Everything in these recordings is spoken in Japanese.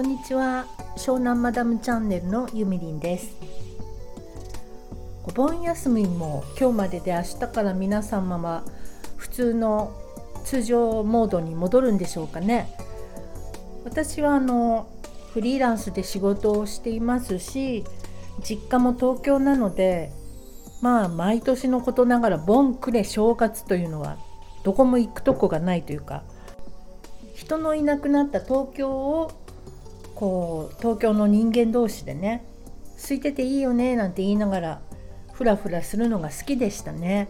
こんにちは。湘南マダムチャンネルのゆみりんです。お盆休みも今日までで明日から皆様は普通の通常モードに戻るんでしょうかね。私はあのフリーランスで仕事をしていますし実家も東京なのでまあ毎年のことながら盆暮れ正月というのはどこも行くとこがないというか人のいなくなった東京をこう東京の人間同士でね空いてていいよねなんて言いながらふらふらするのが好きでしたね。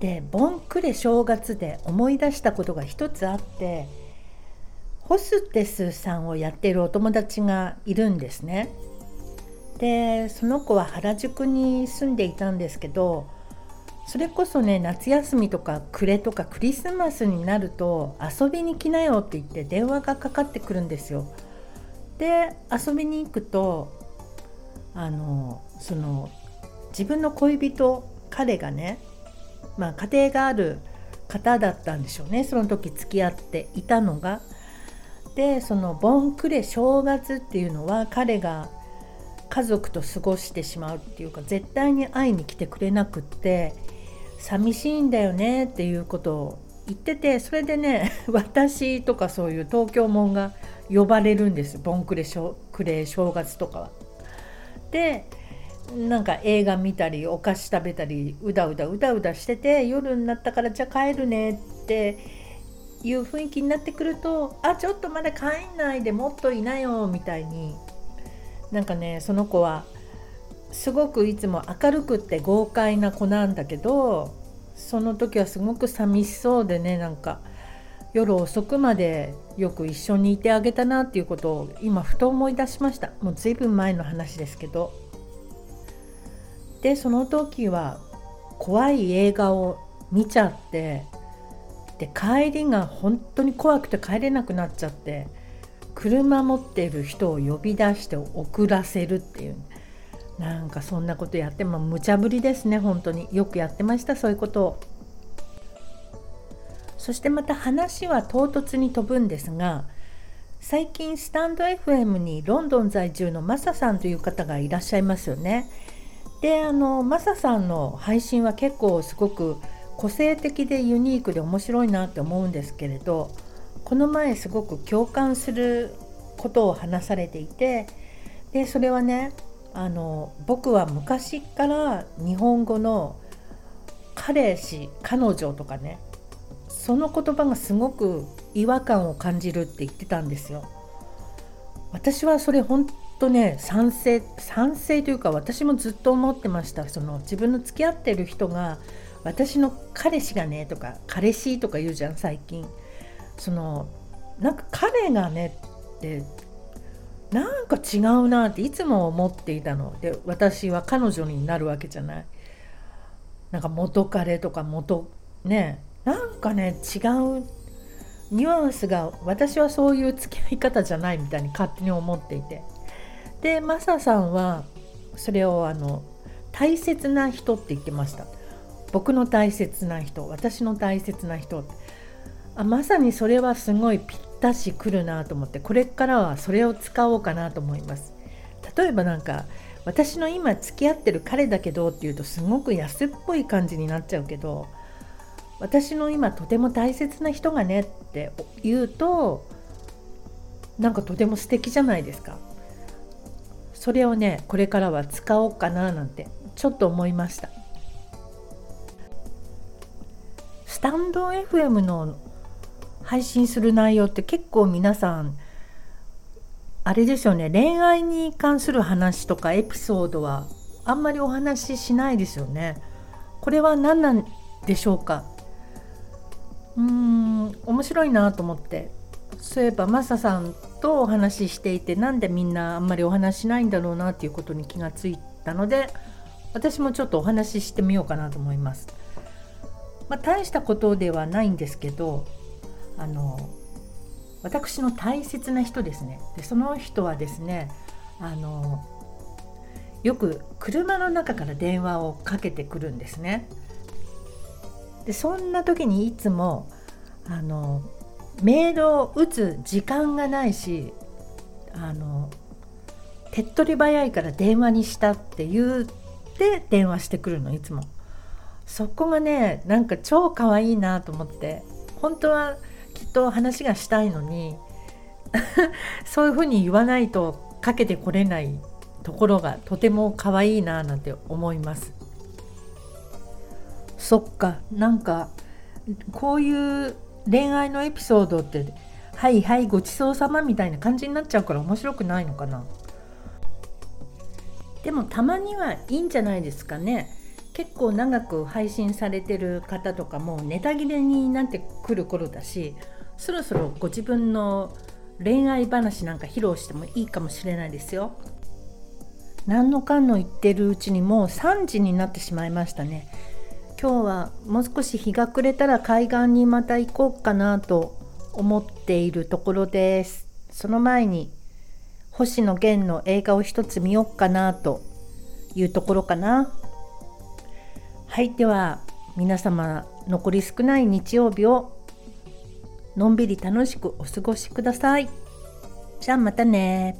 で盆暮れ正月で思い出したことが一つあってホステスさんをやっているお友達がいるんですね。でその子は原宿に住んでいたんですけどそれこそね夏休みとか暮れとかクリスマスになると遊びに来なよって言って電話がかかってくるんですよ。で遊びに行くとあのその自分の恋人彼がねまあ家庭がある方だったんでしょうねその時付き合っていたのが。でその盆暮れ正月っていうのは彼が家族と過ごしてしまうっていうか絶対に会いに来てくれなくって寂しいんだよねっていうことを言っててそれでね 私とかそういう東京門が呼ばれるんですボンクレクレ正月とかは。でなんか映画見たりお菓子食べたりうだうだうだうだしてて夜になったからじゃあ帰るねっていう雰囲気になってくるとあちょっとまだ帰んないでもっといなよみたいになんかねその子はすごくいつも明るくって豪快な子なんだけどその時はすごく寂しそうでねなんか夜遅くまでよく一緒にいてあげたなっていうことを今ふと思い出しました。もう随分前の話ですけど。でその時は怖い映画を見ちゃってで帰りが本当に怖くて帰れなくなっちゃって車持ってる人を呼び出して送らせるっていう。なんかそんなことやっても無茶ぶりですね本当に。よくやってましたそういうことを。そしてまた話は唐突に飛ぶんですが最近スタンド FM にロンドン在住のマサさんという方がいらっしゃいますよね。であのマサさんの配信は結構すごく個性的でユニークで面白いなって思うんですけれどこの前すごく共感することを話されていてでそれはねあの僕は昔から日本語の彼氏彼女とかねその言葉がすごく違和感を感じるって言ってたんですよ。私はそれ本当ね賛成賛成というか私もずっと思ってましたその自分の付き合ってる人が私の彼氏がねとか彼氏とか言うじゃん最近そのなんか彼がねってなんか違うなっていつも思っていたの。で私は彼女になるわけじゃない。なんか元彼とか元ねなんかね違うニュアンスが私はそういう付き合い方じゃないみたいに勝手に思っていて。でマサさんはそれをあの大切な人って言ってました。僕の大切な人私の大切な人あまさにそれはすごいぴったしくるなと思ってこれからはそれを使おうかなと思います。例えばなんか私の今付き合ってる彼だけどっていうとすごく安っぽい感じになっちゃうけど私の今とても大切な人がねって言うとなんかとても素敵じゃないですか。それをねこれからは使おうかななんてちょっと思いました。スタンド FM の配信する内容って結構皆さんあれですよね恋愛に関する話とかエピソードはあんまりお話ししないですよね。これは何なんでしょうか？うーん面白いなと思ってそういえばマサさんとお話ししていてなんでみんなあんまりお話しないんだろうなっていうことに気がついたので私もちょっとお話ししてみようかなと思います。まあ、大したことではないんですけどあの私の大切な人ですね。でその人はですねあのよく車の中から電話をかけてくるんですね。でそんな時にいつもあのメールを打つ時間がないしあの手っ取り早いから電話にしたって言って電話してくるのいつも。そこがねなんか超可愛いなと思って。本当はきっと話がしたいのに そういうふうに言わないとかけてこれないところがとても可愛いななんて思います。そっかなんかこういう恋愛のエピソードってはいはいごちそうさまみたいな感じになっちゃうから面白くないのかな。でもたまにはいいんじゃないですかね。結構長く配信されてる方とかもネタ切れになってくる頃だしそろそろご自分の恋愛話なんか披露してもいいかもしれないですよ。何のかんの言ってるうちにもう3時になってしまいましたね。今日はもう少し日が暮れたら海岸にまた行こうかなと思っているところです。その前に星野源の映画を一つ見ようかなというところかな。はいでは皆様残り少ない日曜日をのんびり楽しくお過ごしください。じゃあまたね